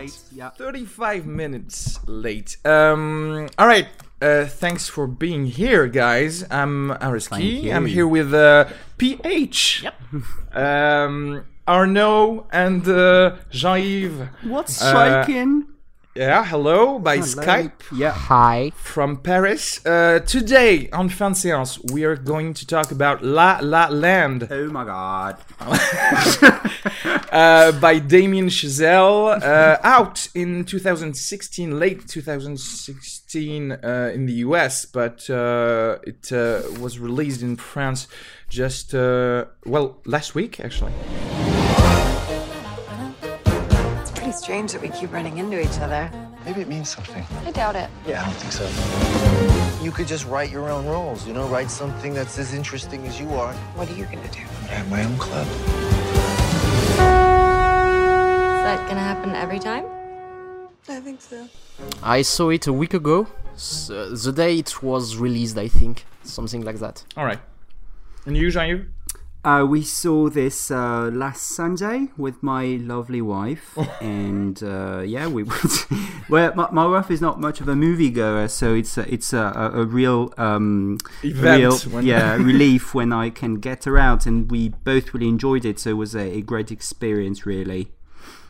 Late. late, yeah. 35 minutes late. Um, all right. Uh, thanks for being here, guys. I'm Areski. I'm here with uh, PH. Yep. um, Arnaud and uh, Jean-Yves. What's Uh, striking? Yeah, hello by Hello. Skype Yeah. Hi. from Paris. Uh, today on Fan Séance, we are going to talk about La La Land. Oh my god. uh, by Damien Chazelle, uh, out in 2016, late 2016 uh, in the US, but uh, it uh, was released in France just, uh, well, last week actually. Strange that we keep running into each other. Maybe it means something. I doubt it. Yeah, I don't think so. You could just write your own rules, you know, write something that's as interesting as you are. What are you gonna do? I'm gonna have my own club. Is that gonna happen every time? I think so. I saw it a week ago. S- uh, the day it was released, I think. Something like that. All right. And you, Jean-Yves? Uh, we saw this uh, last Sunday with my lovely wife, and uh, yeah, we went. well, my, my wife is not much of a moviegoer, so it's a, it's a, a, a real um, Event real yeah relief when I can get her out, and we both really enjoyed it. So it was a, a great experience, really.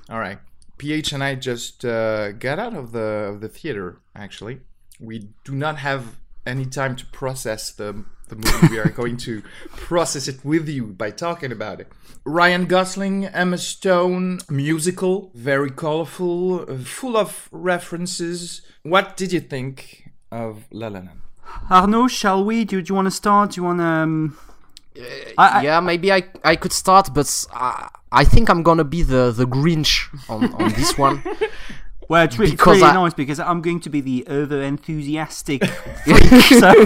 All right. PH and I just uh, got out of the of the theater. Actually, we do not have any time to process the the movie. we are going to process it with you by talking about it. Ryan Gosling, Emma Stone, musical, very colorful, uh, full of references. What did you think of La La Land? Arnaud, shall we? Do, do you want to start? Do you want to? Um... I- I- yeah, maybe I I could start, but I, I think I'm gonna be the, the Grinch on, on this one. Well, it's, re- it's Because really I- nice because I'm going to be the over enthusiastic freak, so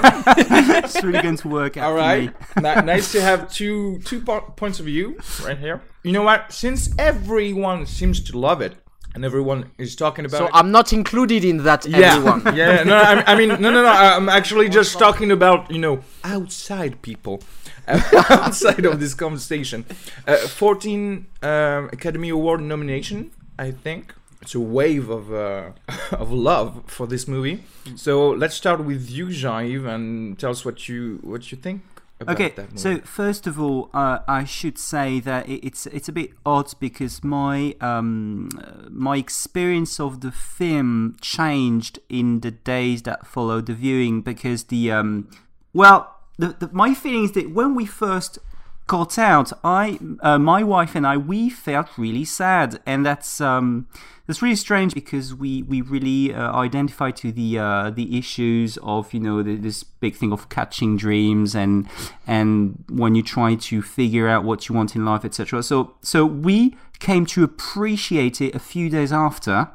it's really going to work out All right, for me. Nice to have two two po- points of view right here. You know what? Since everyone seems to love it, and everyone is talking about So it, I'm not included in that yeah, everyone. yeah. No, I mean, I mean, no, no, no. I'm actually just talking about you know outside people, outside of this conversation. Uh, 14 um, Academy Award nomination, I think. It's a wave of uh, of love for this movie. So let's start with you, Jean-Yves, and tell us what you what you think. About Okay, that movie. so first of all, uh, I should say that it, it's it's a bit odd because my um, my experience of the film changed in the days that followed the viewing because the um, well, the, the my feeling is that when we first got out, I uh, my wife and I we felt really sad, and that's um, that's really strange because we we really uh, identify to the uh, the issues of you know the, this big thing of catching dreams and and when you try to figure out what you want in life, etc. So so we came to appreciate it a few days after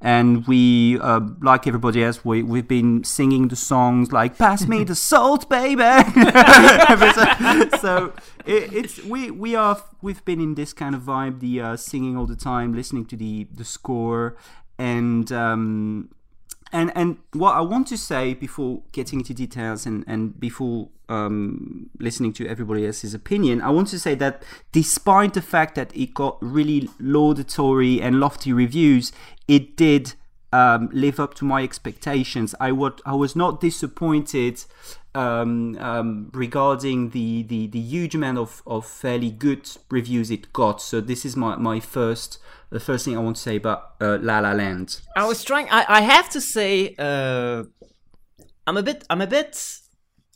and we, uh, like everybody else, we we've been singing the songs like "Pass me the salt, baby." so it, it's we we are we've been in this kind of vibe, the uh, singing all the time, listening to the the score, and um, and and what I want to say before getting into details and and before um, listening to everybody else's opinion, I want to say that despite the fact that it got really laudatory and lofty reviews, it did um, live up to my expectations. I would I was not disappointed um, um, regarding the, the, the huge amount of, of fairly good reviews it got. So this is my, my first the first thing I want to say about uh, La La Land. I was trying. I, I have to say, uh, I'm a bit. I'm a bit.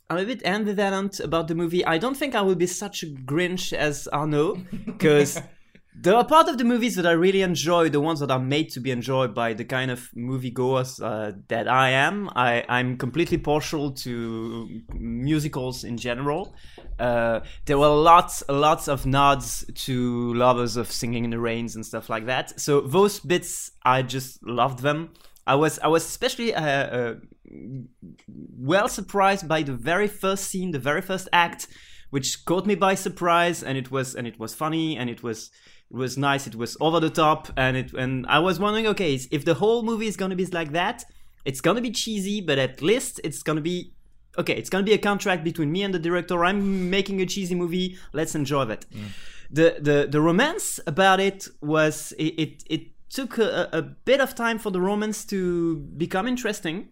I'm a bit ambivalent about the movie. I don't think I will be such a Grinch as Arnaud, because there are part of the movies that I really enjoy, the ones that are made to be enjoyed by the kind of moviegoers uh, that I am. I, I'm completely partial to musicals in general. Uh, there were lots, lots of nods to lovers of Singing in the Rains and stuff like that. So those bits, I just loved them. I was, I was especially uh, uh, well surprised by the very first scene, the very first act, which caught me by surprise, and it was, and it was funny, and it was it was nice. It was over the top, and it and I was wondering, okay, if the whole movie is gonna be like that, it's gonna be cheesy, but at least it's gonna be okay. It's gonna be a contract between me and the director. I'm making a cheesy movie. Let's enjoy that. Mm. The the the romance about it was it it, it took a, a bit of time for the romance to become interesting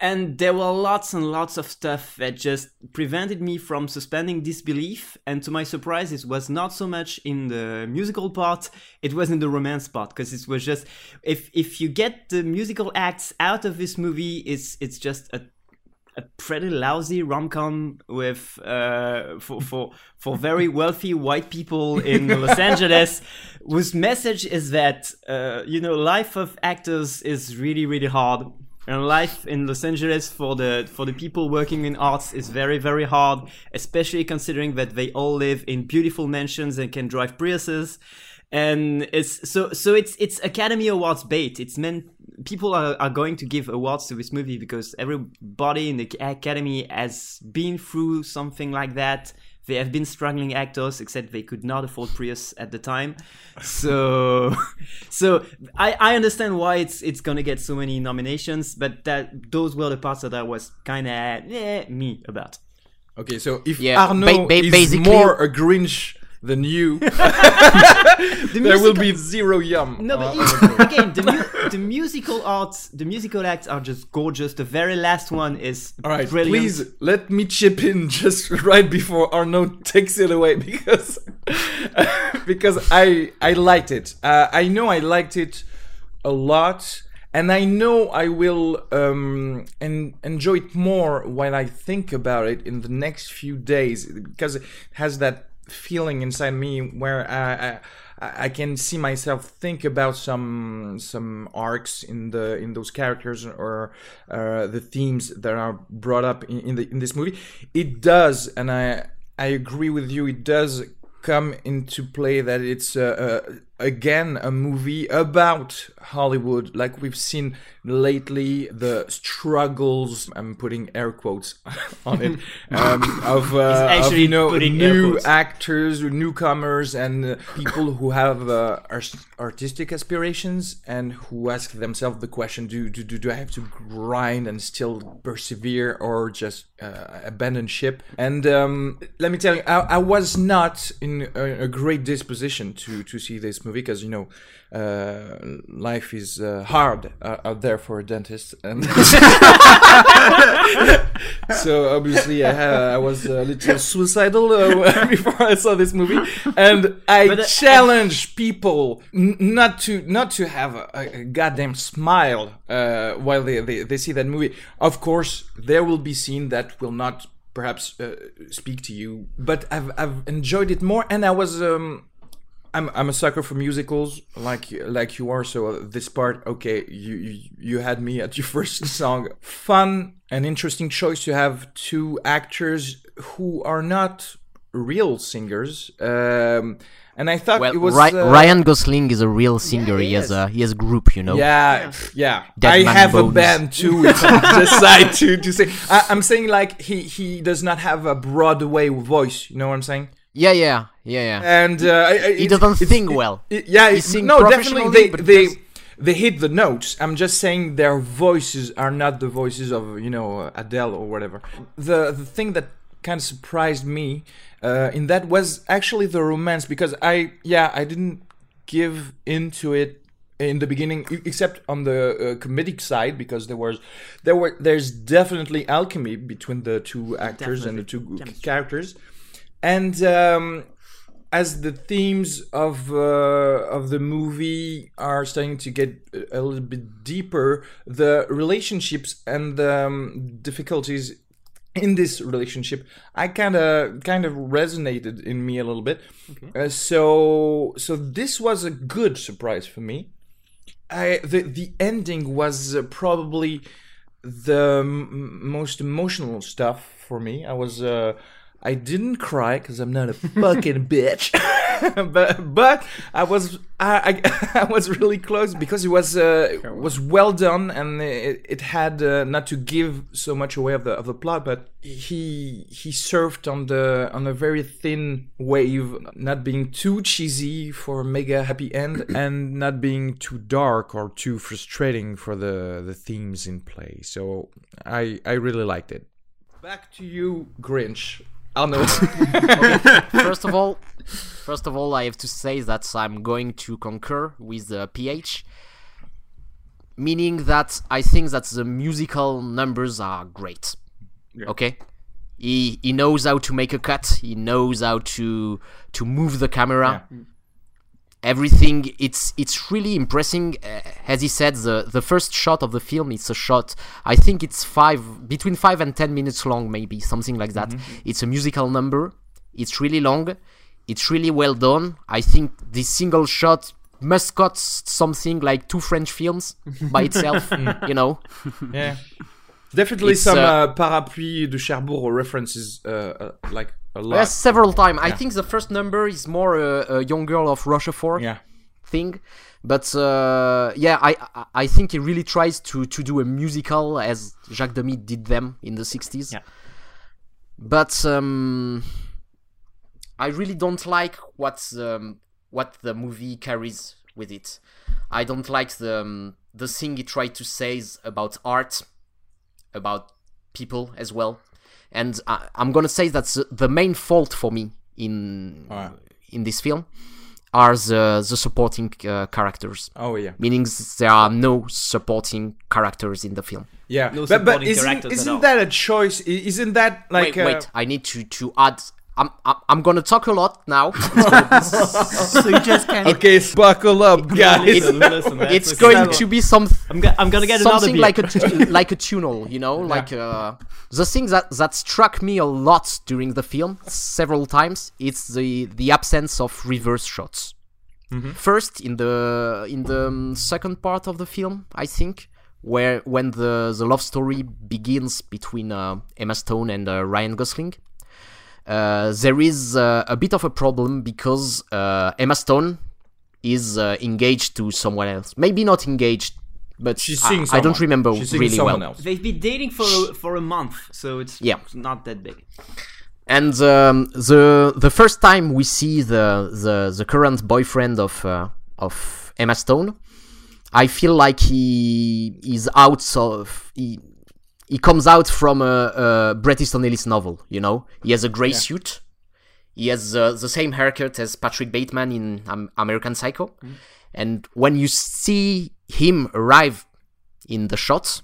and there were lots and lots of stuff that just prevented me from suspending disbelief and to my surprise it was not so much in the musical part it was in the romance part. Because it was just if if you get the musical acts out of this movie it's it's just a a pretty lousy rom-com with uh, for, for for very wealthy white people in Los Angeles, whose message is that uh, you know life of actors is really really hard and life in Los Angeles for the for the people working in arts is very very hard, especially considering that they all live in beautiful mansions and can drive Priuses. And it's so so it's it's Academy Awards bait. It's meant people are, are going to give awards to this movie because everybody in the Academy has been through something like that they have been struggling actors, except they could not afford Prius at the time. So, so I, I understand why it's it's gonna get so many nominations, but that those were the parts that I was kind of eh, me about. Okay, so if yeah, Arnaud ba- ba- is more a Grinch than you, the there will be zero yum. No, but uh, again, the, mu- the musical arts, the musical acts are just gorgeous. The very last one is all right. Brilliant. Please let me chip in just right before Arnaud takes it away because because I I liked it. Uh, I know I liked it a lot and I know I will um, en- enjoy it more while I think about it in the next few days because it has that feeling inside me where I, I, I can see myself think about some some arcs in the in those characters or uh, the themes that are brought up in, in the in this movie. It does, and I I agree with you. It does come into play that it's uh, uh, again a movie about Hollywood, like we've seen lately. The struggles I'm putting air quotes on it um, of, uh, of, you know new actors, newcomers, and uh, people who have uh, artistic aspirations and who ask themselves the question: Do do do I have to grind and still persevere, or just uh, abandon ship? And um, let me tell you, I, I was not in a, a great disposition to to see this movie because you know uh, life is uh, hard uh, out there for a dentist, and so obviously I, had, I, was a little suicidal uh, before I saw this movie, and I but, uh, challenge people n- not to not to have a, a goddamn smile uh, while they, they they see that movie. Of course, there will be scenes that will not perhaps uh, speak to you but I've, I've enjoyed it more and i was um, I'm I'm a sucker for musicals, like like you are. So this part, okay, you you, you had me at your first song. Fun and interesting choice to have two actors who are not real singers. Um, and I thought well, it was Ry- uh, Ryan Gosling is a real singer. Yeah, he, he has a he has a group, you know. Yeah, yeah. yeah. I have bones. a band too. If I decide to to say, I, I'm saying like he he does not have a Broadway voice. You know what I'm saying? Yeah, yeah, yeah, yeah. And uh, he doesn't sing well. It, yeah, he no, definitely they they they hit the notes. I'm just saying their voices are not the voices of you know Adele or whatever. The the thing that kind of surprised me uh, in that was actually the romance because I yeah I didn't give into it in the beginning, except on the uh, comedic side, because there was there were there's definitely alchemy between the two actors and the two characters, and um, as the themes of uh, of the movie are starting to get a little bit deeper, the relationships and the um, difficulties in this relationship, I kind of kind of resonated in me a little bit. Uh, so so this was a good surprise for me. I the the ending was uh, probably the m- most emotional stuff for me. I was uh I didn't cry because I'm not a fucking bitch, but but I was I, I, I was really close because it was uh, was well done and it, it had uh, not to give so much away of the of the plot, but he he surfed on the on a very thin wave, not being too cheesy for a mega happy end and not being too dark or too frustrating for the the themes in play. So I I really liked it. Back to you, Grinch. Arnaud. first of all, first of all, I have to say that I'm going to concur with the PH, meaning that I think that the musical numbers are great. Okay, he he knows how to make a cut. He knows how to to move the camera. Everything it's it's really impressing. Uh, as he said, the the first shot of the film it's a shot. I think it's five between five and ten minutes long, maybe something like that. It's a musical number. It's really long. It's really well done. I think this single shot must cut something like two French films by itself. you know. yeah. Definitely It's, some uh, uh, Parapluies de Cherbourg references, uh, uh, like a lot. Yes, several times. I think the first number is more a, a young girl of Rochefort Yeah. thing, but uh, yeah, I I- I think he really tries to to do a musical as Jacques Demy did them in the '60s. Yeah. But um, I really don't like what um, what the movie carries with it. I don't like the um, the thing he tried to say about art, about people as well, and I, I'm gonna say that's the, the main fault for me in Alright. in this film are the the supporting uh, characters. Oh yeah. Meaning there are no supporting characters in the film. Yeah. No but but isn't, characters at all. isn't that a choice? Isn't that like wait, uh, wait. I need to to add. I'm I'm, I'm gonna talk a lot now. so you just can Okay, s- buckle up, guys. Listen, listen, that's it's okay. going to be some I'm, go- I'm gonna get another something like a like a tunnel, you know, like uh, the thing that that struck me a lot during the film several times. It's the the absence of reverse shots. First, in the in the um, second part of the film, I think, where when the the love story begins between uh, Emma Stone and uh, Ryan Gosling, uh, there is uh, a bit of a problem because uh, Emma Stone is uh, engaged to someone else. Maybe not engaged, but She's I- seeing I, don't someone. remember She's seeing really someone well. else. They've been dating for a, for a month, so it's Yeah. not that big. And um, the the first time we see the the, the current boyfriend of uh, of Emma Stone, I feel like he is out of he, he comes out from a, a Bret Easton Ellis novel. You know, he has a gray suit. He has uh, the same haircut as Patrick Bateman in um, American Psycho, and when you see him arrive in the shot,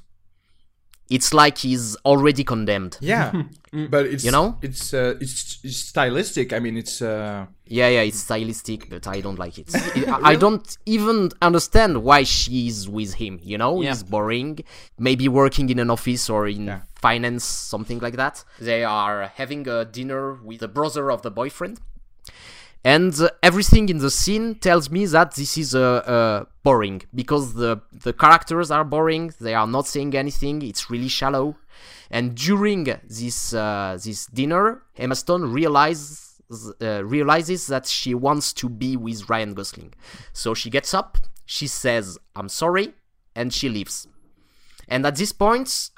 it's like he's already condemned. Yeah, but it's You know? it's uh, it's, it's stylistic. I mean, it's uh, Yeah, yeah, it's stylistic, but I don't like it. I I don't even understand why she's with him, you know? Yeah. He's boring. Maybe working in an office or in Yeah. finance, something like that. They are having a dinner with the brother of the boyfriend. And uh, everything in the scene tells me that this is uh, uh, boring because the the characters are boring. They are not saying anything. It's really shallow. And during this uh, this dinner, Emma Stone realizes uh, realizes that she wants to be with Ryan Gosling. So she gets up, she says, "I'm sorry," and she leaves. And at this point,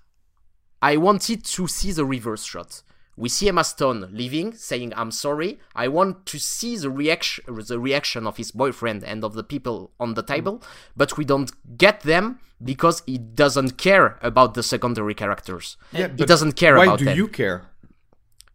I wanted to see the reverse shot. We see Emma Stone leaving, saying "I'm sorry." I want to see the reaction, the reaction of his boyfriend and of the people on the table, but we don't get them because he doesn't care about the secondary characters. yeah. he doesn't care about them. Why do them. you care?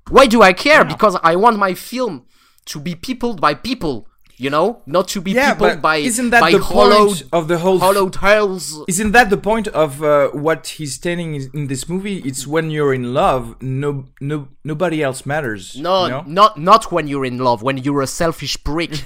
Why do I care? Because I want my film to be peopled by people. You know, not to be Yeah, peopled by isn't that by the hollowed, point of the whole? hollowed hells. Isn't that the point of uh, what he's telling in this movie? It's when you're in love, no, no, nobody else matters. No, you know? not not when you're in love. When you're a selfish prick.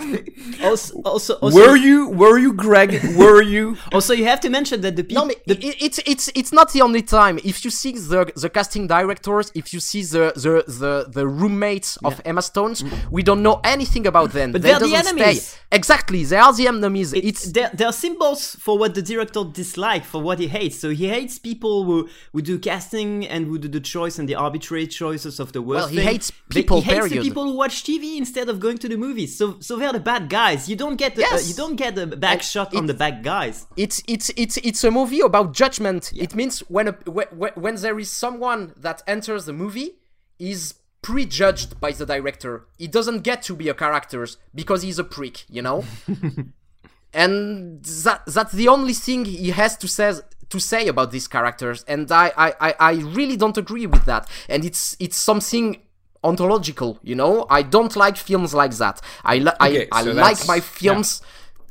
nobody else matters. Also, also, also, Were you? Were you, Greg? Were you? also, you have to mention that the people. No, but it, it's it's it's not the only time. If you see the the casting directors, if you see the the the, the roommates of Emma Stones, we don't know anything about them. But They they're the enemies. Stay. Exactly, they are the enemies. It's It's they're, they're symbols for what the director dislikes, for what he hates. So he hates people who, who do casting and who do the choice and the arbitrary choices of the worst Well, he thing. hates They- people, He hates the people who watch TV instead of going to the movies. So so they're the bad guys. You don't get the, uh, Yes. you don't get a back And shot on the bad guys. it's it's it's it's a movie about judgment. It means when a when, when there is someone that enters the movie is prejudged by the director. He doesn't get to be a character because he's a prick, you know. and that that's the only thing he has to says to say about these characters, and I I, I, I really don't agree with that. And it's it's something ontological, you know. I don't like films like that. I li- Okay, I, I like my films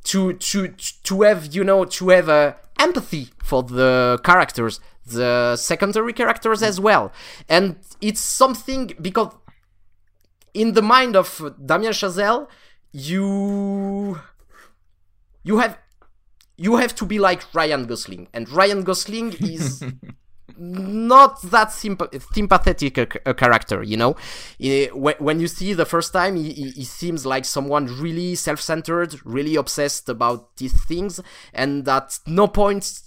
to to to have you know to have uh, empathy for the characters the secondary characters as well and it's something because in the mind of Damien Chazelle you you have you have to be like Ryan Gosling and Ryan Gosling is not that symp- sympathetic a, a character, you know. When, you see the first time, he, he seems like someone really self-centered, really obsessed about these things, and at no point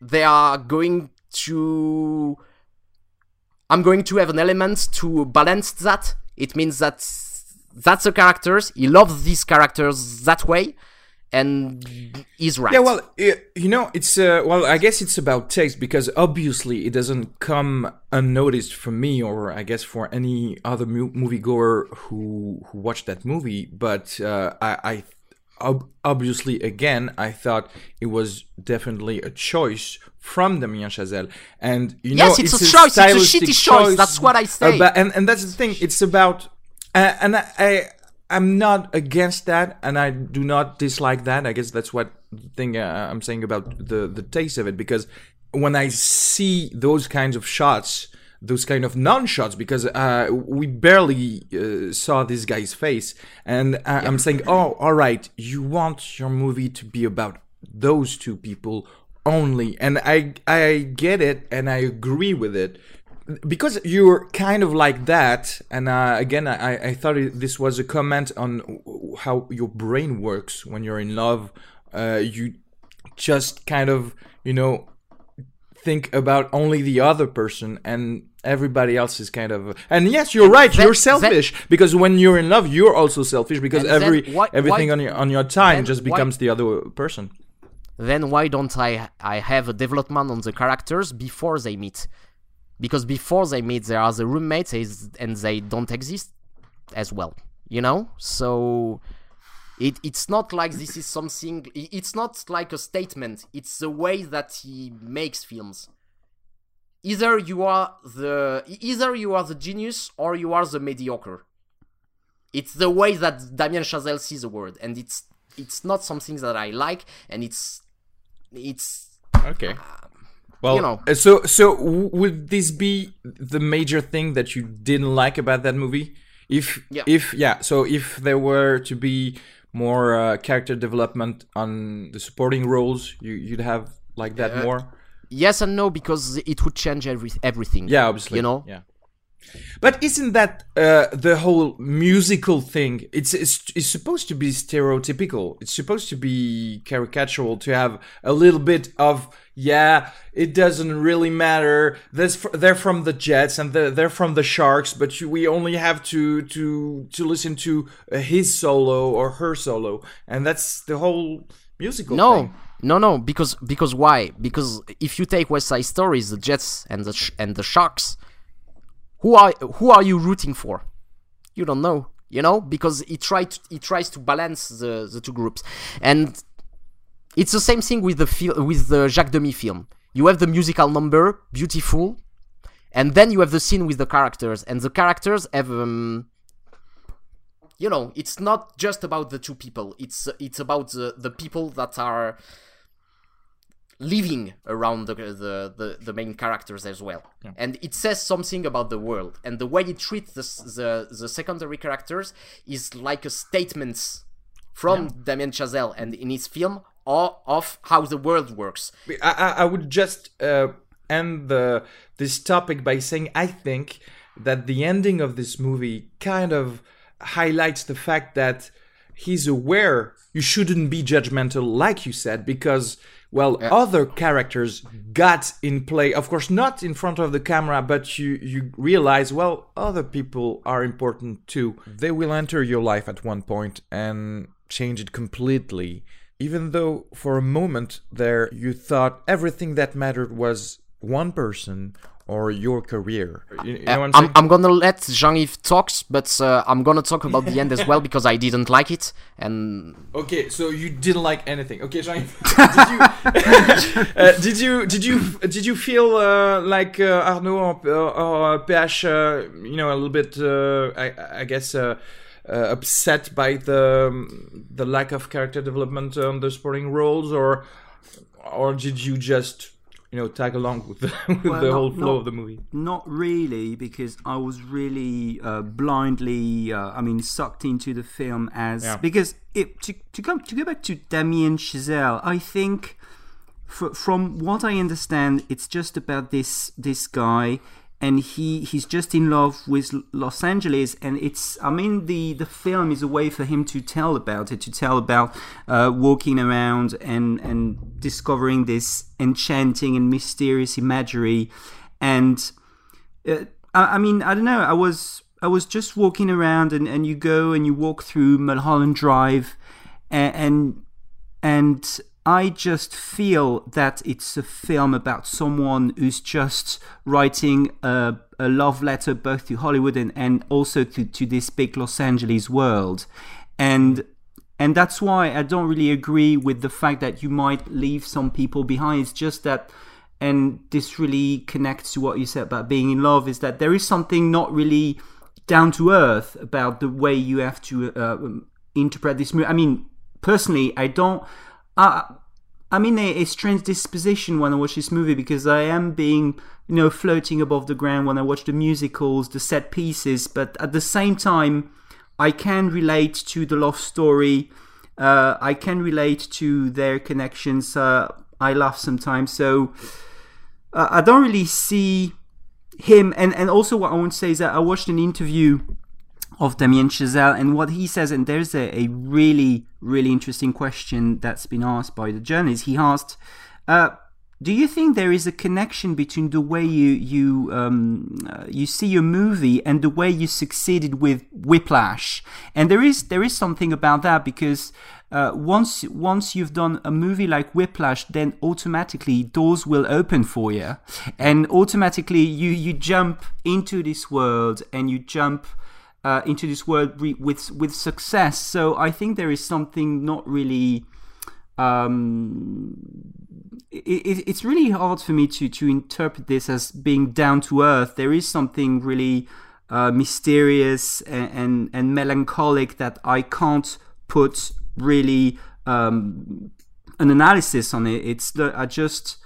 they are going to. I'm going to have an element to balance that. It means that that's the characters. He loves these characters that way, and he's right. Yeah, well, i you know, it's uh, well, I guess it's about taste because obviously it doesn't come unnoticed for me, or I guess for any other mu- moviegoer who who watched that movie. But uh, I, I ob- obviously again, I thought it was definitely a choice from Damien Chazelle, and you Yes, know, it's a choice, it's a shitty choice, that's what I say. about- and and that's the thing. It's about, uh, and I, I I'm not against that, and I do not dislike that. I guess that's what thing uh, I'm saying about the the taste of it, because when I see those kinds of shots, those kind of non-shots, because uh, we barely uh, saw this guy's face, and I, I'm saying, oh, all right, you want your movie to be about those two people only, and I I get it, and I agree with it because you're kind of like that and uh, again I, I thought it, this was a comment on how your brain works when you're in love uh, you just kind of you know think about only the other person and everybody else is kind of and yes you're right that- you're selfish because when you're in love you're also selfish because every why- everything why- on your on your time just why- becomes the other person then why don't I I have a development on the characters before they meet? Because before they meet, there are the roommates and they don't exist as well. You know, so it it's not like this is something. It's not like a statement. It's the way that he makes films. Either you are the either you are the genius or you are the mediocre. It's the way that Damien Chazelle sees the world, and it's it's not something that I like, and it's it's okay ah. Well you know. so so would this be the major thing that you didn't like about that movie if Yeah. if yeah so if there were to be more uh, character development on the supporting roles you you'd have like that Uh, more yes and no because it would change every everything. yeah obviously you know. yeah but isn't that uh, the whole musical thing? It's, it's it's supposed to be stereotypical. It's supposed to be caricatural to have a little bit of yeah. It doesn't really matter. This they're from the Jets and the, they're from the Sharks, but you, we only have to to to listen to his solo or her solo, and that's the whole musical. No, thing. no, no. Because because why? Because if you take West Side Stories, the Jets and the sh- and the Sharks, who are who are you rooting for? You don't know. You know because he tried he tries to balance the the two groups, and it's the same thing with the fil- with the Jacques Demy film. You have the musical number, beautiful, and then you have the scene with the characters, and the characters have um, you know, it's not just about the two people. It's it's about the the people that are living around the the, the, the main characters as well. And it says something about the world. And the way it treats the the, the secondary characters is like a statement from Damien Chazelle and in his film of, of how the world works. I, I, I would just uh, end the this topic by saying I think that the ending of this movie kind of highlights the fact that he's aware you shouldn't be judgmental, like you said, because well, other characters got in play. Of course, not in front of the camera, but you you realize well, other people are important too. They will enter your life at one point and change it completely. Even though for a moment there you thought everything that mattered was one person or your career. You, you know what I'm I'm. I'm gonna let Jean-Yves talks, but uh, I'm gonna talk about the end as well because I didn't like it. And Okay, so you didn't like anything. Okay, Jean, did you uh, did you did you did you feel uh, like uh, Arnaud or, or uh, PH, uh, you know, a little bit, uh, I, I guess, uh, uh, upset by the um, the lack of character development on the sporting roles, or or did you just you know tag along with the, with Well, the not- whole flow not- of the movie? Not really, because I was really uh, blindly, uh, I mean, sucked into the film as Yeah. because it to to come to go back to Damien Chazelle, I think fr- from what I understand, it's just about this this guy, and he he's just in love with Los Angeles, and it's I mean the the film is a way for him to tell about it, to tell about uh, walking around and and discovering this enchanting and mysterious imagery, and uh, I, I mean, I don't know. I was I was just walking around, and, and you go and you walk through Mulholland Drive, and, and and I just feel that it's a film about someone who's just writing a, a love letter both to Hollywood and, and also to, to this big Los Angeles world, and and that's why I don't really agree with the fact that you might leave some people behind. It's just that, and this really connects to what you said about being in love, is that there is something not really down to earth about the way you have to uh, interpret this movie. I mean, personally, I don't. Uh, I'm in a, a strange disposition when I watch this movie because I am being, you know, floating above the ground when I watch the musicals, the set pieces, but at the same time, I can relate to the love story. Uh, I can relate to their connections. Uh, I laugh sometimes, so uh, I don't really see him. And and also, what I want to say is that I watched an interview of Damien Chazelle, and what he says, and there's a, a really, really interesting question that's been asked by the journalist. He asked, uh, "Do you think there is a connection between the way you you um, uh, you see your movie and the way you succeeded with Whiplash?" And there is there is something about that because. Uh, once once you've done a movie like Whiplash, then automatically doors will open for you, and automatically you you jump into this world and you jump uh, into this world re- with with success. So I think there is something not really. Um, it, it, it's really hard for me to to interpret this as being down to earth. There is something really uh, mysterious and, and and melancholic that I can't put really um, an analysis on it. It's I just.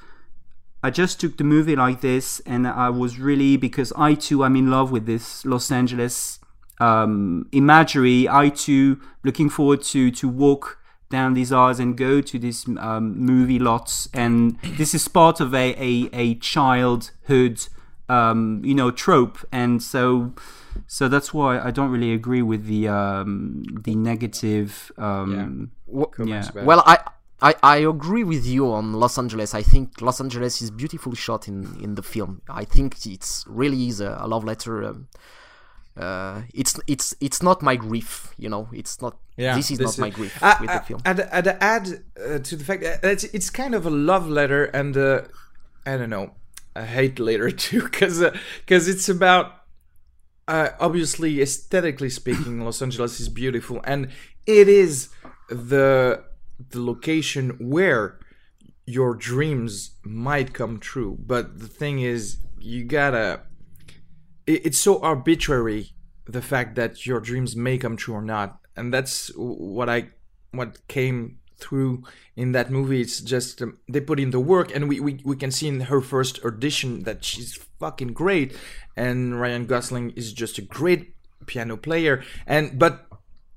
I just took the movie like this, and I was really because I too am in love with this Los Angeles um, imagery. I too looking forward to to walk down these aisles and go to these um, movie lots, and this is part of a a, a childhood um, you know trope, and so so that's why I don't really agree with the um, the negative. Um, Comments Yeah. Well, I, I I agree with you on Los Angeles. I think Los Angeles is beautifully shot in in the film. I think it's really is a, a love letter. Uh, it's it's it's not my grief, you know. It's not. Yeah, this is this not my grief I- with I- the film. I'd, I'd add uh, to the fact that it's, it's kind of a love letter and uh, I don't know a hate letter too, because because it's about uh, obviously aesthetically speaking, Los Angeles is beautiful and it is the the location where your dreams might come true. But the thing is, you gotta. It, it's so arbitrary the fact that your dreams may come true or not, and that's what I what came through in that movie. It's just um, they put in the work, and we, we we can see in her first audition that she's fucking great, and Ryan Gosling is just a great piano player, and but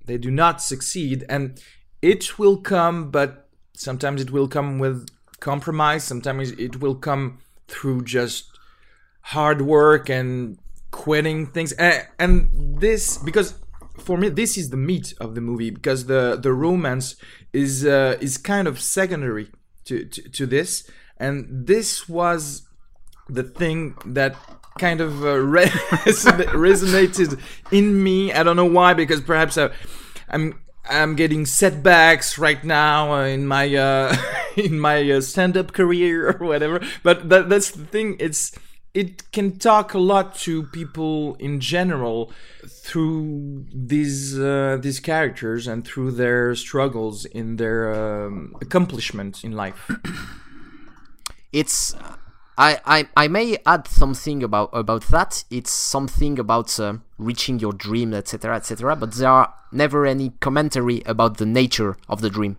they do not succeed, and it will come, but sometimes it will come with compromise. Sometimes it will come through just hard work and quitting things. And, and this because for me this is the meat of the movie because the the romance is uh, is kind of secondary to, to to this. And this was the thing that kind of uh, re- resonated in me. I don't know why because perhaps I, i'm i'm getting setbacks right now uh, in my uh, in my uh, stand-up career or whatever. But that, that's the thing. It's it can talk a lot to people in general through these uh, these characters and through their struggles in their um, accomplishment in life. it's I, I I may add something about about that. It's something about uh, reaching your dream, etc., etc. But there are never any commentary about the nature of the dream.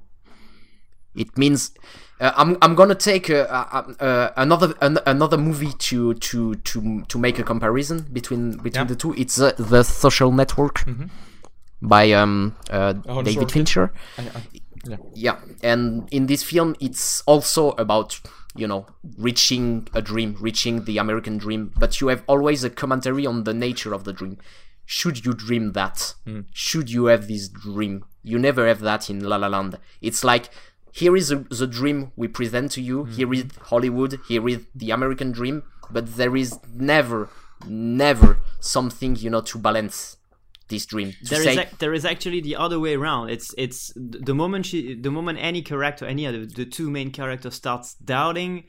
It means uh, I'm I'm gonna take uh, uh, uh another an, another movie to to to to make a comparison between between Yeah. the two. It's uh, the Social Network by um uh, Oh, David. Fincher. yeah. Yeah, and in this film, it's also about you know reaching a dream, reaching the American dream. But you have always a commentary on the nature of the dream. Should you dream that? Should you have this dream? You never have that in La La Land. It's like here is a, the dream we present to you. Here is mm-hmm. Hollywood. Here is the American dream. But there is never, never something you know to balance this dream. There is say, ac- there is actually the other way around. It's it's the moment she the moment any character any of the, the two main characters starts doubting.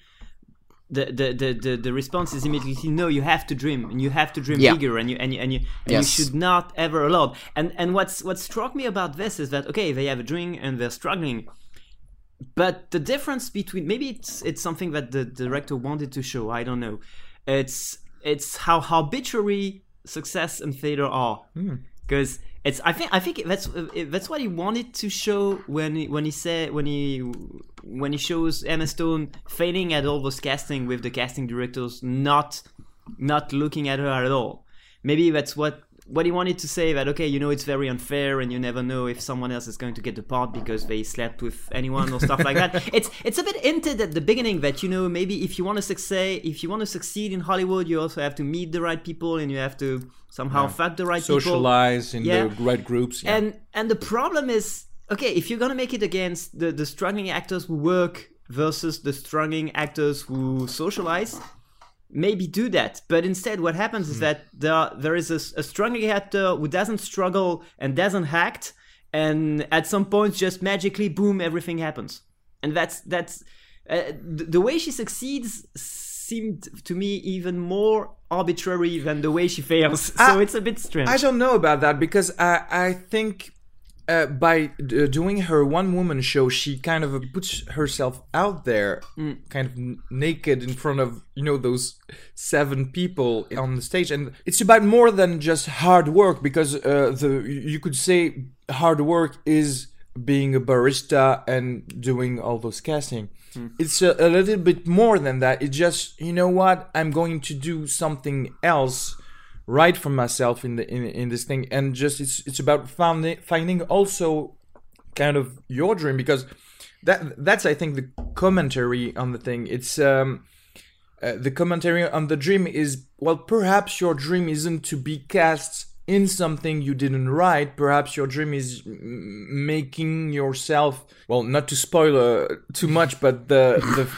The, the, the, the, the response is immediately no you have to dream and you have to dream Yeah. bigger and you and you and you, and Yes. you should not ever allow and and what's what struck me about this is that okay they have a dream and they're struggling but the difference between maybe it's it's something that the director wanted to show i don't know. It's it's how arbitrary success and failure are. Hmm. Because it's i think i think that's that's what he wanted to show when he, when he said when he when he shows emma stone failing at all those casting with the casting directors not not looking at her at all. Maybe that's what what he wanted to say that okay you know it's very unfair and you never know if someone else is going to get the part because they slept with anyone or stuff like that it's it's a bit hinted at the beginning that you know maybe if you want to succeed if you want to succeed in hollywood you also have to meet the right people and you have to somehow fuck the right people Socialize in Yeah. the right groups. yeah. and and the problem is okay if you're gonna make it against the the struggling actors who work versus the struggling actors who socialize maybe do that but instead what happens Hmm. is that there there is a, a struggling actor who doesn't struggle and doesn't act and at some point just magically boom everything happens. And that's that's uh, the, the way she succeeds seemed to me even more arbitrary than the way she fails. So Ah, it's a bit strange. I don't know about that because I I think uh, by uh, doing her one woman show, she kind of puts herself out there, kind of n- naked in front of you know those seven people on the stage, and it's about more than just hard work because uh, the you could say hard work is being a barista and doing all those casting. It's a, a little bit more than that. It's just you know what I'm going to do something else right for myself in the in, in this thing. And just it's it's about finding finding also kind of your dream because that that's I think the commentary on the thing. It's um uh, the commentary on the dream is well perhaps your dream isn't to be cast in something you didn't write perhaps your dream is making yourself well not to spoil uh, too much but the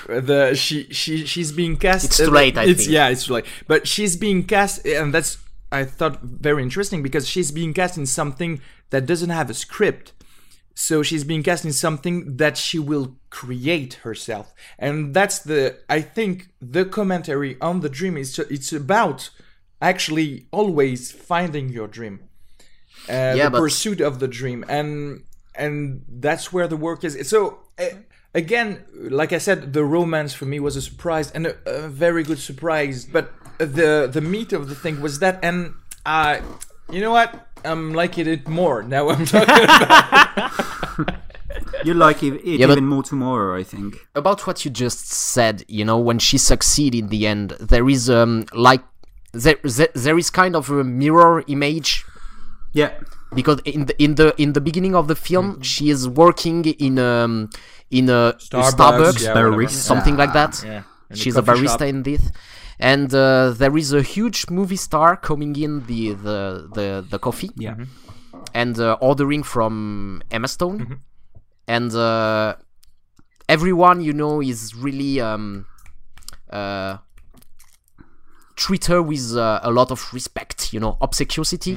the the she she she's being cast It's too late, I it's think. yeah it's too late. But she's being cast and that's i thought very interesting because she's being cast in something that doesn't have a script. So she's being cast in something that she will create herself. And that's the i think the commentary on the dream is it's about actually always finding your dream uh, Yeah, the but- pursuit of the dream and and that's where the work is so uh, again like i said the romance for me was a surprise and a, a very good surprise but the the meat of the thing was that and uh You know what? I'm liking it more now. I'm talking about. You like it, it Yeah, even more tomorrow, I think. about what you just said, you know, when she succeed in the end, there is um like there there, there is kind of a mirror image Yeah. because in the in the in the beginning of the film she is working in um in a Starbucks, Starbucks, yeah, whatever. Barista. something like that. Yeah, She's a barista shop. in this, and uh, there is a huge movie star coming in the the the, the coffee Yeah. and uh, ordering from Emma Stone, and uh, everyone you know is really um, uh, treat her with uh, a lot of respect, you know, obsequiosity.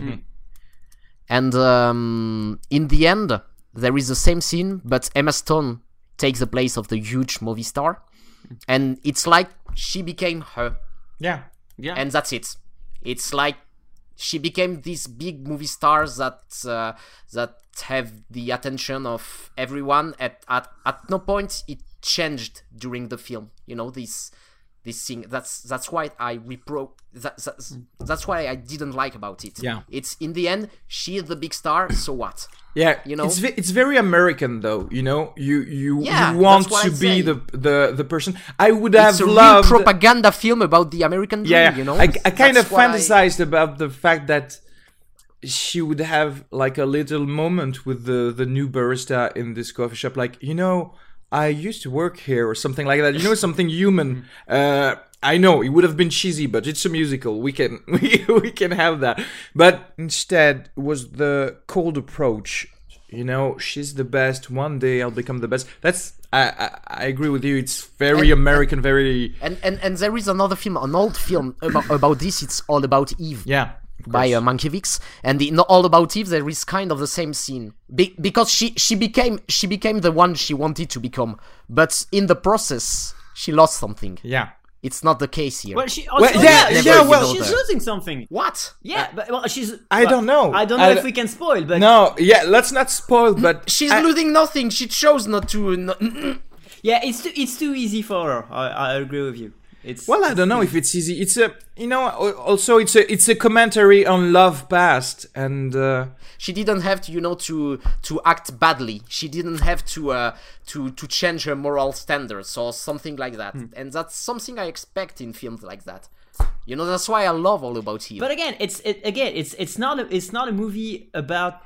And um, in the end, there is the same scene, but Emma Stone takes the place of the huge movie star, and it's like she became her Yeah. Yeah. and that's it. It's like she became this big movie star that uh, that have the attention of everyone. At at at no point it changed during the film. You know this this thing. That's that's why I repro. That, that's that's why I didn't like about it. Yeah. It's in the end she is the big star. So what? Yeah, You know? it's it's very American though. You know, you you, Yeah, you want to I be say. the the the person. I would have It's a loved. propaganda film about the American dream. yeah, you know. I, I kind That's of what I- fantasized about the fact that she would have like a little moment with the the new barista in this coffee shop. Like, you know, I used to work here or something like that. You know, something human. Uh, I know it would have been cheesy, but it's a musical. We can we, we can have that. But instead was the cold approach. You know, she's the best. One day I'll become the best. That's I I, I agree with you. It's very And- American, very And, and and there is another film, an old film about, about this. It's all about Eve. yeah. Of by course. uh, Mankiewicz, and in All About Eve there is kind of the same scene Be- because she she became she became the one she wanted to become, but in the process she lost something. yeah. It's not the case here. Well, she also, Well, yeah, yeah, she's, well- she's losing something. what? Yeah, but well, she's. I well, don't know. I don't know I- if we can spoil, but No, yeah, let's not spoil, but She's I- losing nothing. She chose not to. Not, yeah, it's too it's too easy for her. I, I agree with you. It's Well, I don't know if it's easy. It's a, you know, also it's a, it's a commentary on love past, and uh, she didn't have to, you know, to to act badly. She didn't have to uh, to to change her moral standards or something like that. And that's something I expect in films like that. You know, that's why I love All About Eve. But again, it's it, again, it's it's not a, it's not a movie about.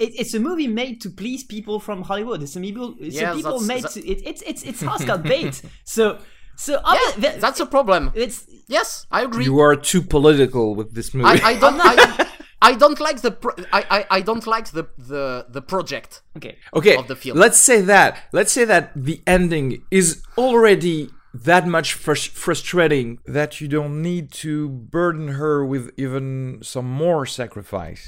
It's a movie made to please people from Hollywood. It's a movie. It's Yeah, a people made that- to. It, it's it's it's Oscar bait. So so yeah, obvi- that- that's a problem. it's Yes, I agree. you are too political with this movie. I, I don't I, I don't like the pro- I, I I don't like the the the project. okay. okay, of the film. let's say that. Let's say that the ending is already that much frus- frustrating that you don't need to burden her with even some more sacrifice.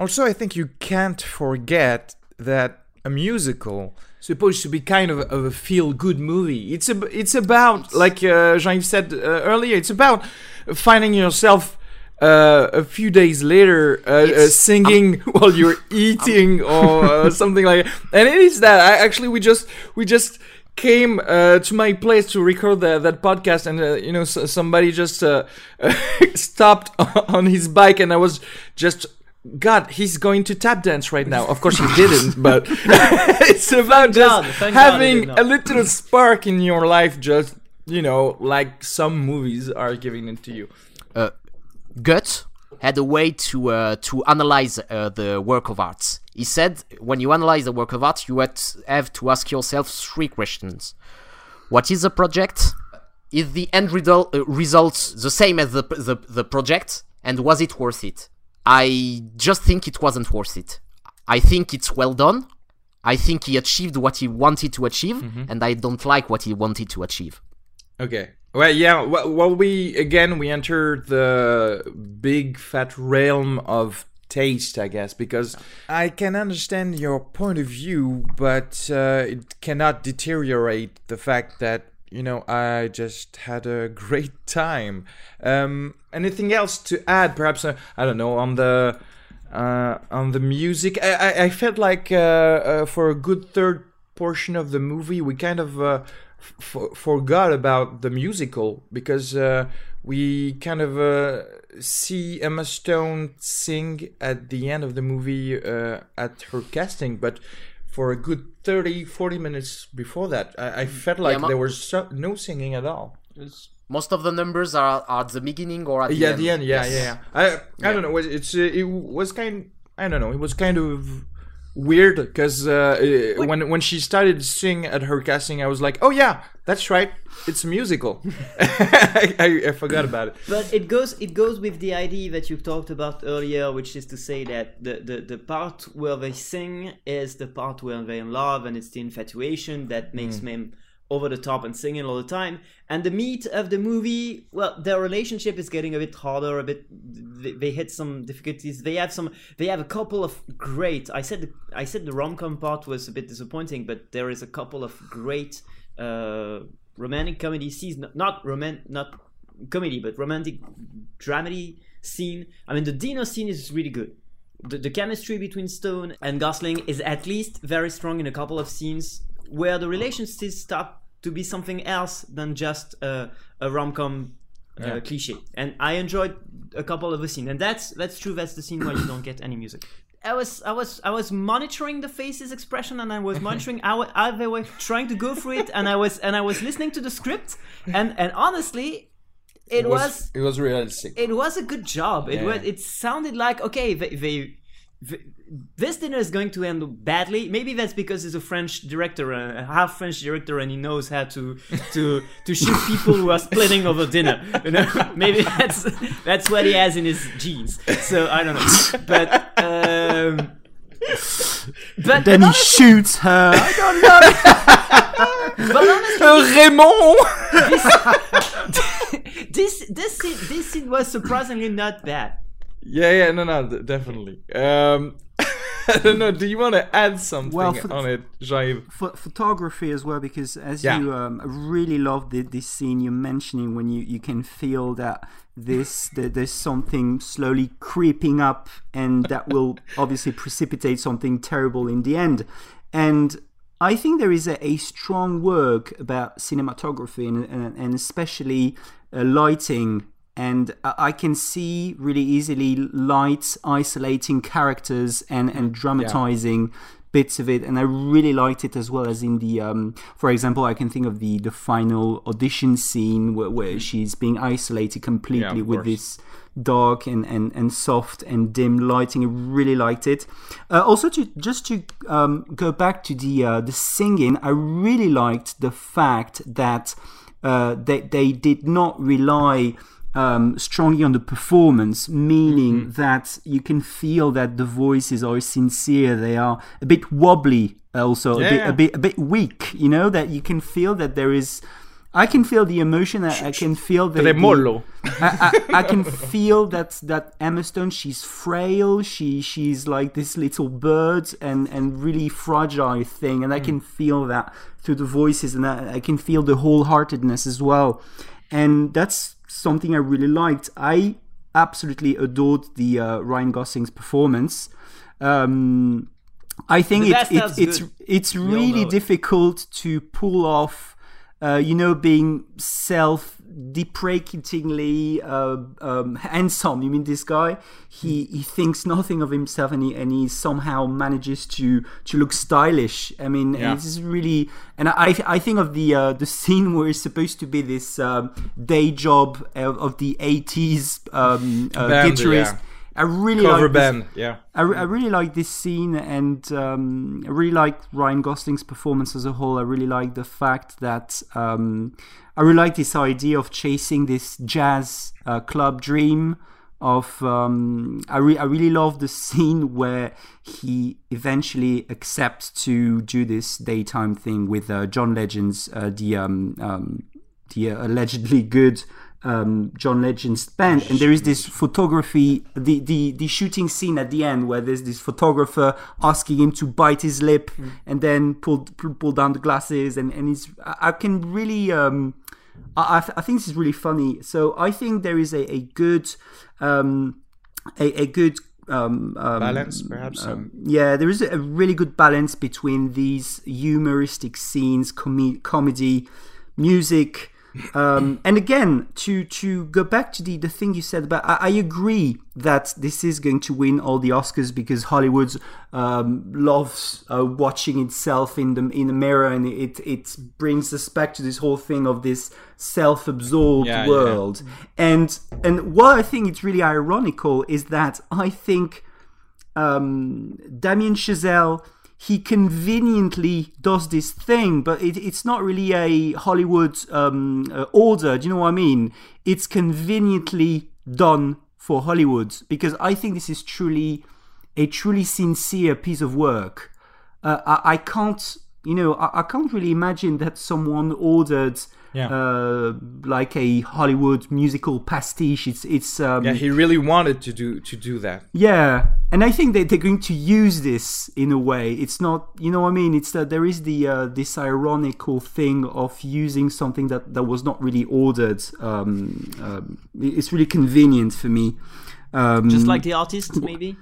Also, I think you can't forget that a musical supposed to be kind of, of a feel-good movie. It's a, it's about like uh, Jean-Yves said uh, earlier. It's about finding yourself uh, a few days later uh, uh, singing while you're eating or uh, something like. that. And it is that. I, actually, we just we just came uh, to my place to record the, that podcast, and uh, you know, s somebody just uh, stopped on his bike, and I was just. God, he's going to tap dance right now. Of course, he didn't, but it's about just God, thank God he having a little spark in your life, just you know, like some movies are giving it to you. Goethe had a way to uh, to analyze uh, the work of art. He said, when you analyze the work of art, you have to ask yourself three questions: What is the project? Is the end result uh, result the same as the, the the project? And was it worth it? I just think it wasn't worth it. I think it's well done. I think he achieved what he wanted to achieve, and I don't like what he wanted to achieve. Okay. Well, yeah. Well, well, we again we enter the big fat realm of taste, I guess, because I can understand your point of view, but uh, it cannot deteriorate the fact that you know I just had a great time. Um, anything else to add? Perhaps uh, I don't know on the uh, on the music. I, I, I felt like uh, uh, for a good third portion of the movie, we kind of uh, f- forgot about the musical because uh, we kind of see Emma Stone sing at the end of the movie at her casting, but for a good 30, 40 minutes before that, I, I mm. felt like ma- there was so, no singing at all. Most of the numbers are, are at the beginning or at the yeah, end. at the end, yeah, Yes. yeah, yeah. I, I don't know. It's, it's it was kind. I don't know. It was kind of weird because uh, uh, when when she started sing at her casting, I was like, oh yeah, that's right. It's a musical. I, I, forgot about it. But it goes it goes with the idea that you talked about earlier, which is to say that the, the, the part where they sing is the part where they're in love and it's the infatuation that makes them over the top and singing all the time. And the meat of the movie, well, their relationship is getting a bit harder, a bit they, they hit some difficulties. They have some they have a couple of great I said the, I said the rom com part was a bit disappointing, but there is a couple of great uh romantic comedy scenes not roman not comedy but romantic dramedy scene i mean the dinner scene is really good the, the chemistry between stone and gosling is at least very strong in a couple of scenes where the relationships start to be something else than just a, a rom-com uh, cliche. And i enjoyed a couple of the scenes. And that's that's true that's the scene where you don't get any music. I was I was I was monitoring the faces expression and I was monitoring how, how they were trying to go through it. And I was and I was listening to the script. And and honestly it, was, it was realistic. it was a good job. It was it sounded like okay they, they, they this dinner is going to end badly. Maybe that's because he's a French director, a half French director, and he knows how to to to shoot people who are splitting over dinner. You know, maybe that's that's what he has in his genes. So I don't know, but um, but Then he shoots her. I don't know. but honestly, Raymond. this this scene, this scene was surprisingly not bad. Yeah, yeah, no, no, definitely. Um, I don't know. Do you want to add something Well, for- on it? Ph- photography as well because as Yeah. you um, really love the, this scene you're mentioning when you, you can feel that this there's something slowly creeping up and that will obviously precipitate something terrible in the end and I think there is a, a strong work about cinematography and, and, and especially uh, lighting and I can see really easily lights isolating characters and, and dramatizing bits of it. And I really liked it as well as in the um, for example I can think of the the final audition scene where, where she's being isolated completely of with course. this dark and, and, and soft and dim lighting. I really liked it. Uh, also to just to um, go back to the uh, the singing I really liked the fact that uh, they, they did not rely um, strongly on the performance, meaning Mm-hmm. that you can feel that the voices are sincere. They are a bit wobbly, also a bit yeah. a bit a bit weak. You know that you can feel that there is. I can feel the emotion. I, I can feel the, the Tremolo. I, I, I can feel that that Emma Stone. She's frail. She she's like this little bird and and really fragile thing, and I can feel that through the voices, and I, I can feel the wholeheartedness as well, and that's something I really liked. I absolutely adored the uh, Ryan Gosling's performance. Um, I think it, it, it's good. it's really know it. difficult to pull off uh, you know, being self-deprecatingly uh, um, handsome. You mean this guy? He he thinks nothing of himself, and he and he somehow manages to to look stylish. I mean, Yeah. this is really. And I I think of the uh, the scene where it's supposed to be this um, day job of, of the '80s um, uh, Band, guitarist. yeah. I really Cover like this- Yeah. I, I really like this scene, and um, I really like Ryan Gosling's performance as a whole. I really like the fact that um, I really like this idea of chasing this jazz uh, club dream. Of um, I, re- I really love the scene where he eventually accepts to do this daytime thing with uh, John Legend's uh, the um, um, the uh, allegedly good um, John Legend's band, and there is this photography, the, the the shooting scene at the end where there's this photographer asking him to bite his lip and then pull pull down the glasses, and and it's I can really um, I I think this is really funny. So I think there is a a good um, a, a good um, um, Balance, perhaps. um, yeah, there is a really good balance between these humoristic scenes, com- comedy, music, Um, and again, to to go back to the, the thing you said about, I, I agree that this is going to win all the Oscars because Hollywood um, loves uh, watching itself in the in the mirror, and it it brings us back to this whole thing of this self-absorbed Yeah, yeah. world. And and what I think it's really ironical is that I think um, Damien Chazelle he conveniently does this thing, but it, it's not really a Hollywood um, uh, order. Do you know what I mean? It's conveniently done for Hollywood because I think this is truly a truly sincere piece of work. Uh, I, I can't, you know, I, I can't really imagine that someone ordered. Yeah. Uh, like a Hollywood musical pastiche. It's it's um, Yeah, he really wanted to do to do that. yeah, and I think that they're going to use this in a way. It's not, you know, what I mean, it's that there is the uh, this ironical thing of using something that that was not really ordered. Um, um, it's really convenient for me. Um, Just like the artist, maybe.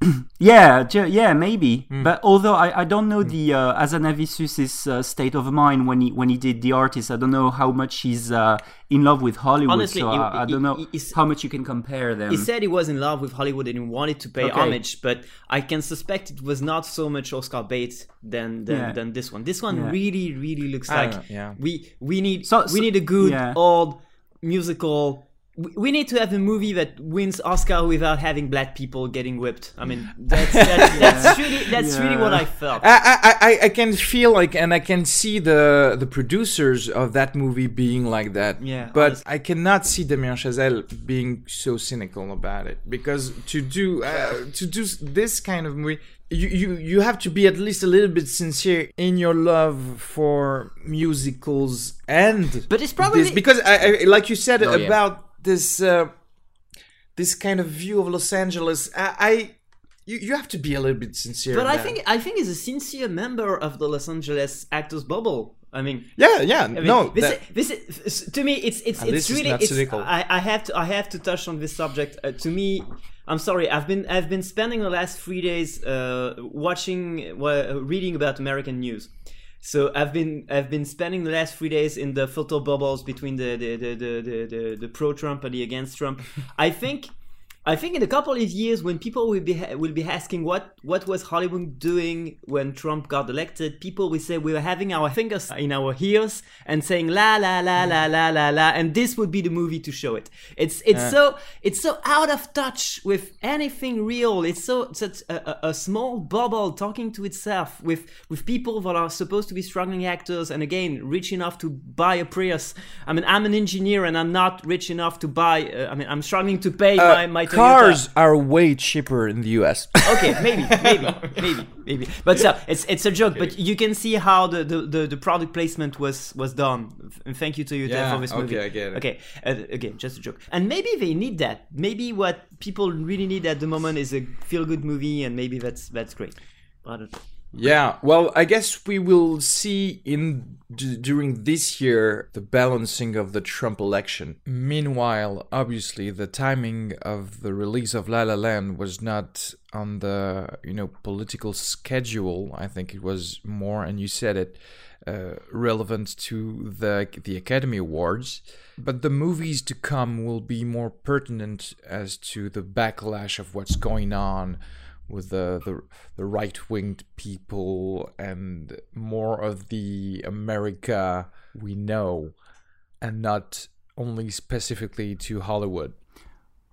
yeah, yeah, maybe. Hmm. But although I, I don't know the uh, Hazanavicius's uh, state of mind when he when he did the artist, I don't know how much he's uh, in love with Hollywood. Honestly, so he- I, I he- don't know he- how much you can compare them. He said he was in love with Hollywood and he wanted to pay Okay. homage, but I can suspect it was not so much Oscar bait than than, Yeah. than this one. This one Yeah. really, really looks I like know, yeah. we we need So- we so- need a good yeah. old musical. We- We need to have a movie that wins Oscar without having black people getting whipped. I mean, that's that's, that's really that's really what I felt. I, I, I, I can feel like, and I can see the the producers of that movie being like that. Yeah, But honestly. I cannot see Damien Chazelle being so cynical about it because to do uh, to do this kind of movie. You, you you have to be at least a little bit sincere in your love for musicals and But it's probably- this, because I, I like you said Oh, yeah. This uh, this kind of view of Los Angeles. I, I you, you have to be a little bit sincere. But I think I think he's a sincere member of the Los Angeles actors bubble. I mean, Yeah, yeah, I mean, no. this, that- is, this is, to me, it's it's it's really it's. I, I have to I have to touch on this subject. Uh, to me, I'm sorry. I've been I've been spending the last three days uh, watching, well, reading about American news. So I've been I've been spending the last three days in the filter bubbles between the the the the, the, the, the pro Trump and the against Trump. I think. I think in a couple of years, when people will be will be asking what what was Hollywood doing when Trump got elected, people will say we were having our fingers in our ears and saying la la la la la la la, and this would be the movie to show it. It's it's so it's so out of touch with anything real. It's so such a, a, small bubble talking to itself with with people that are supposed to be struggling actors, and again rich enough to buy a Prius. I mean, I'm an engineer and I'm not rich enough to buy. Uh, I mean, I'm struggling to pay my my Toyota. Cars are way cheaper in the US. okay, maybe, maybe, maybe, maybe. But so it's it's a joke. But you can see how the, the, the, the product placement was was done. And thank you to you Yeah, for this movie. okay, I get it. Okay, uh, again, just a joke. And maybe they need that. Maybe what people really need at the moment is a feel good movie, and maybe that's that's great. I don't know. Yeah, well, I guess we will see in d- during this year the balancing of the Trump election. Meanwhile, obviously, the timing of the release of La La Land was not on the you know political schedule. I think it was more, and you said it, uh, relevant to the the Academy Awards. But the movies to come will be more pertinent as to the backlash of what's going on with the the, the right winged people and more of the America we know, and not only specifically to Hollywood.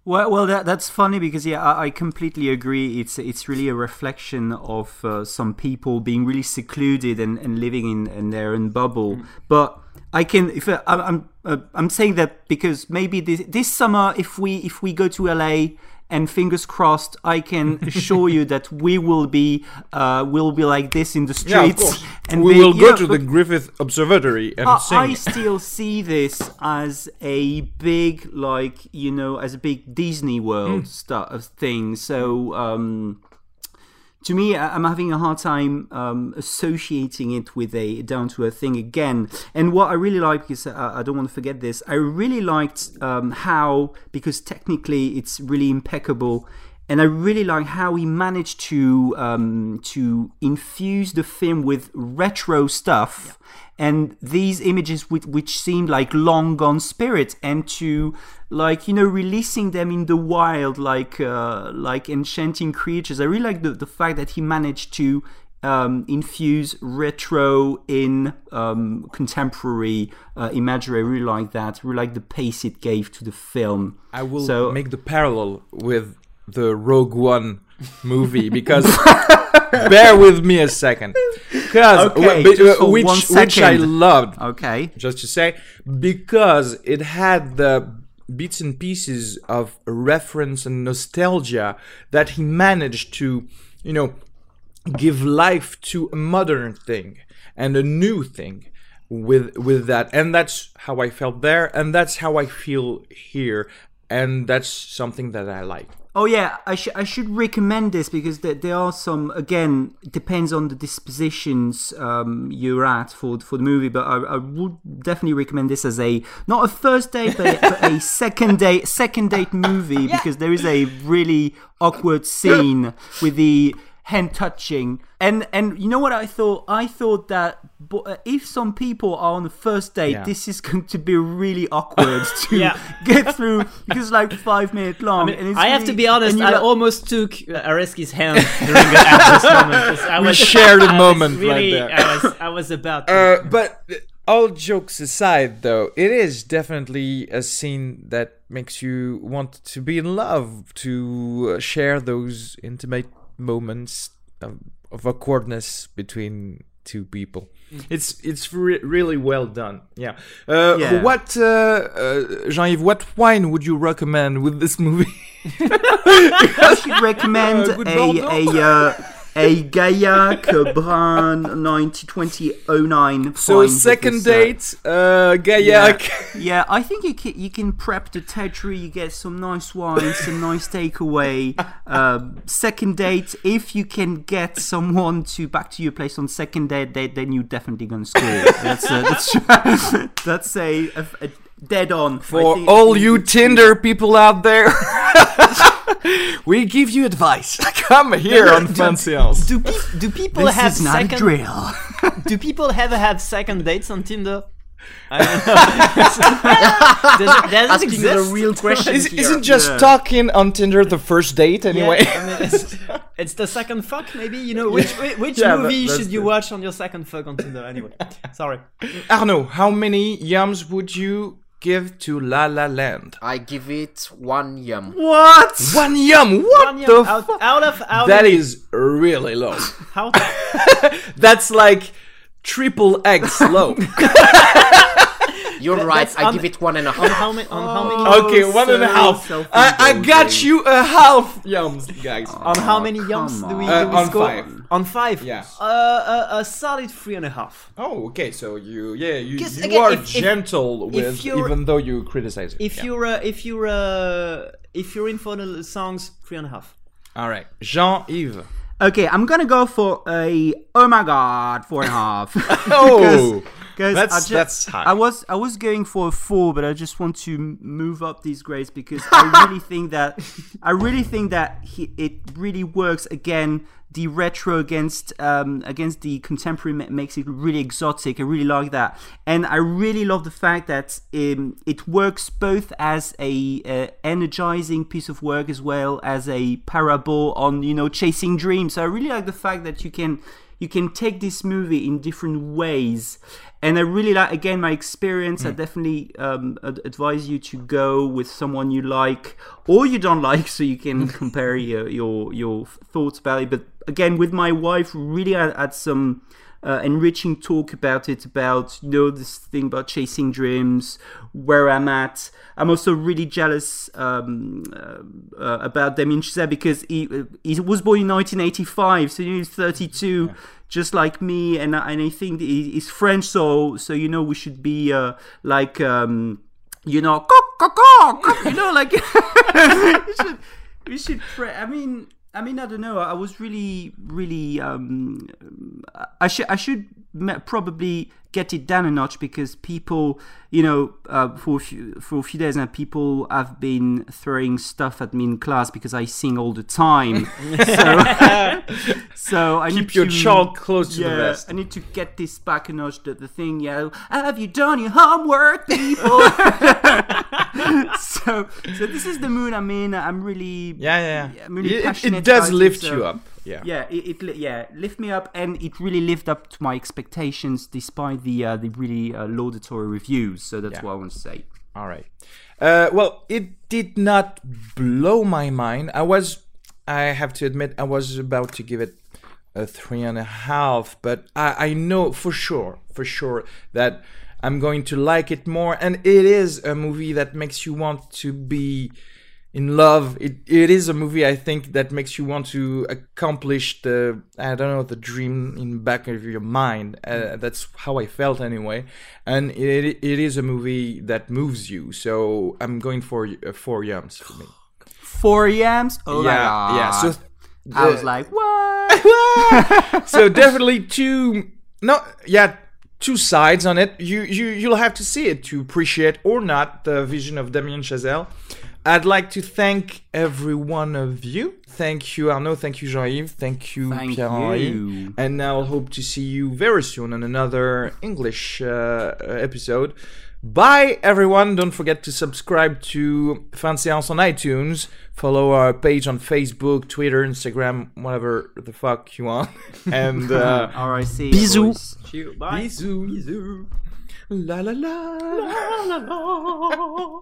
Well, well, that, that's funny because yeah, I, I completely agree. It's it's really a reflection of uh, some people being really secluded and, and living in, in their own bubble. But I can, if I, I'm I'm, uh, I'm saying that because maybe this this summer, if we if we go to LA and fingers crossed, I can assure you that we will be uh, will be like this in the streets. And we they- will go know, to the Griffith Observatory and I- sing. I still see this as a big, like you know, as a big Disney World Hmm. stuff of thing. So um, to me, I'm having a hard time um, associating it with a down to earth thing again. And what I really like is I, I don't want to forget this. I really liked um, how because technically it's really impeccable. And I really like how he managed to um, to infuse the film with retro stuff. And these images, which, which seemed like long gone spirits, and to like you know releasing them in the wild, like uh, like enchanting creatures. I really like the, the fact that he managed to um, infuse retro in um, contemporary uh, imagery. I really like that. I really like the pace it gave to the film. I will So- make the parallel with the Rogue One movie because bear with me a second. Because Okay, just which which I loved. Okay. just to say because it had the bits and pieces of reference and nostalgia that he managed to you know give life to a modern thing and a new thing with with that and that's how i felt there and that's how i feel here and that's something that i like Oh yeah, I should I should recommend this because there, there are some again depends on the dispositions um, you're at for for the movie, but I, I would definitely recommend this as a not a first date but, but a second date second date movie because there is a really awkward scene with the hand touching and and you know what I thought I thought that uh, if some people are on the first date Yeah. this is going to be really awkward to Yeah. get through because it's like five minutes long and it's I have to be honest. I like- almost took uh, Areski's hand during the, at this moment. 'cause I We was, shared a I was moment right really, there. I was, I was about. To. Uh, but all jokes aside, though, it is definitely a scene that makes you want to be in love, to uh, share those intimate moments of, of awkwardness between two people. It's it's re- really well done. Yeah. Uh, Yeah. What, uh, uh, Jean-Yves? What wine would you recommend with this movie? I should recommend Uh, a a uh, a Gaillac Brun 1920-09. so fine second uh, date, uh, Gaillac. Yeah, I think you can you can prep the territory. You get some nice wine, some nice takeaway. Um, second date, if you can get someone to back to your place on second date, then you're definitely gonna score. That's a, that's that's a, a, a dead on For think- all you Tinder people out there, we give you advice. Come here on Fancy House. do pe- do people This have is not a second? drill. Do people ever have second dates on Tinder? I don't know. does it, does Asking exist? the real question Is, here. isn't just Yeah. talking on Tinder the first date Yeah, anyway? I mean, it's, it's the second fuck, maybe. You know, which which, which Yeah, that- movie that's should you true. watch on your second fuck on Tinder? Anyway, sorry. Arnaud, how many yams would you give to La La Land? I give it one yum. what? One yum. What One the yum out, fuck? out of out That of, is really low. how That's like triple X low. You're That- right. I un- give it one and a half. on how many on how many okay, one and a half. self-indulging. I, I got you a half yums, guys. on how many yums come do we, on. do we Uh, on score? five. On five. Yeah. Uh, a, a solid three and a half. Oh, okay. So you, yeah, you, you again, are if- if- gentle if with, you're- even though you criticize it. If Yeah. you're uh, if you're uh, if you're in for the songs, three and a half. all right, Jean Yves. Okay, I'm gonna go for a oh my god four and a half. Oh, Because That's- I ju- that's high. I was I was going for a four, but I just want to move up these grades because I really think that I really think that he, it really works again. The retro against um, against the contemporary ma- makes it really exotic. I really like that, and I really love the fact that um, it works both as a uh, energizing piece of work as well as a parable on you know chasing dreams. So I really like the fact that you can you can take this movie in different ways and i really like again my experience. I definitely um, ad- advise you to go with someone you like or you don't like so you can compare your, your your thoughts about it. But again with my wife really had, had some uh, enriching talk about it about you know this thing about chasing dreams where i'm at. I'm also really jealous um, uh, uh, about Damien Chazelle because he, uh, he was born in 1985 so he's 32 just like me and, and i think he's french so so you know we should be uh, like um, you know cock, cock, cock, you know like we should we should pray. I mean I mean, I don't know. I was really, really. Um, I should, I should probably get it down a notch because people, you know, uh, for a few, for a few days now, people have been throwing stuff at me in class because I sing all the time. so, so I Keep need your to, chalk close to the yeah, vest. I need to get this back a notch. The, the thing, yeah. Have you done your homework, people? so, so this is the mood I'm in. I'm really, Yeah, yeah. I'm really it, passionate it does lift so- you up. Yeah. yeah, it, it yeah lift me up, and it really lived up to my expectations despite the uh, the really uh, laudatory reviews. So that's Yeah. what I want to say. All right. Uh, well, it did not blow my mind. I was, I have to admit, I was about to give it a three and a half, but I, I know for sure, for sure that I'm going to like it more. And it is a movie that makes you want to be in love. It it is a movie I think that makes you want to accomplish the I don't know the dream in back of your mind. Uh, that's how I felt anyway, and it it is a movie that moves you. So I'm going for uh, four yams for me. Four yams. Oh my yeah, yeah. So God. I was like, what? so definitely two no yeah two sides on it you you you'll have to see it to appreciate or not the vision of damien chazelle i'd like to thank every one of you thank you arnaud thank you jean-yves thank you Thank pierre-henri and i'll hope to see you very soon on another english uh, episode Bye everyone. Don't forget to subscribe to Fan Séance on iTunes. Follow our page on Facebook, Twitter, Instagram, whatever the fuck you want. And uh, see. Bisous. Bye. bisous. La la la. la, la, la.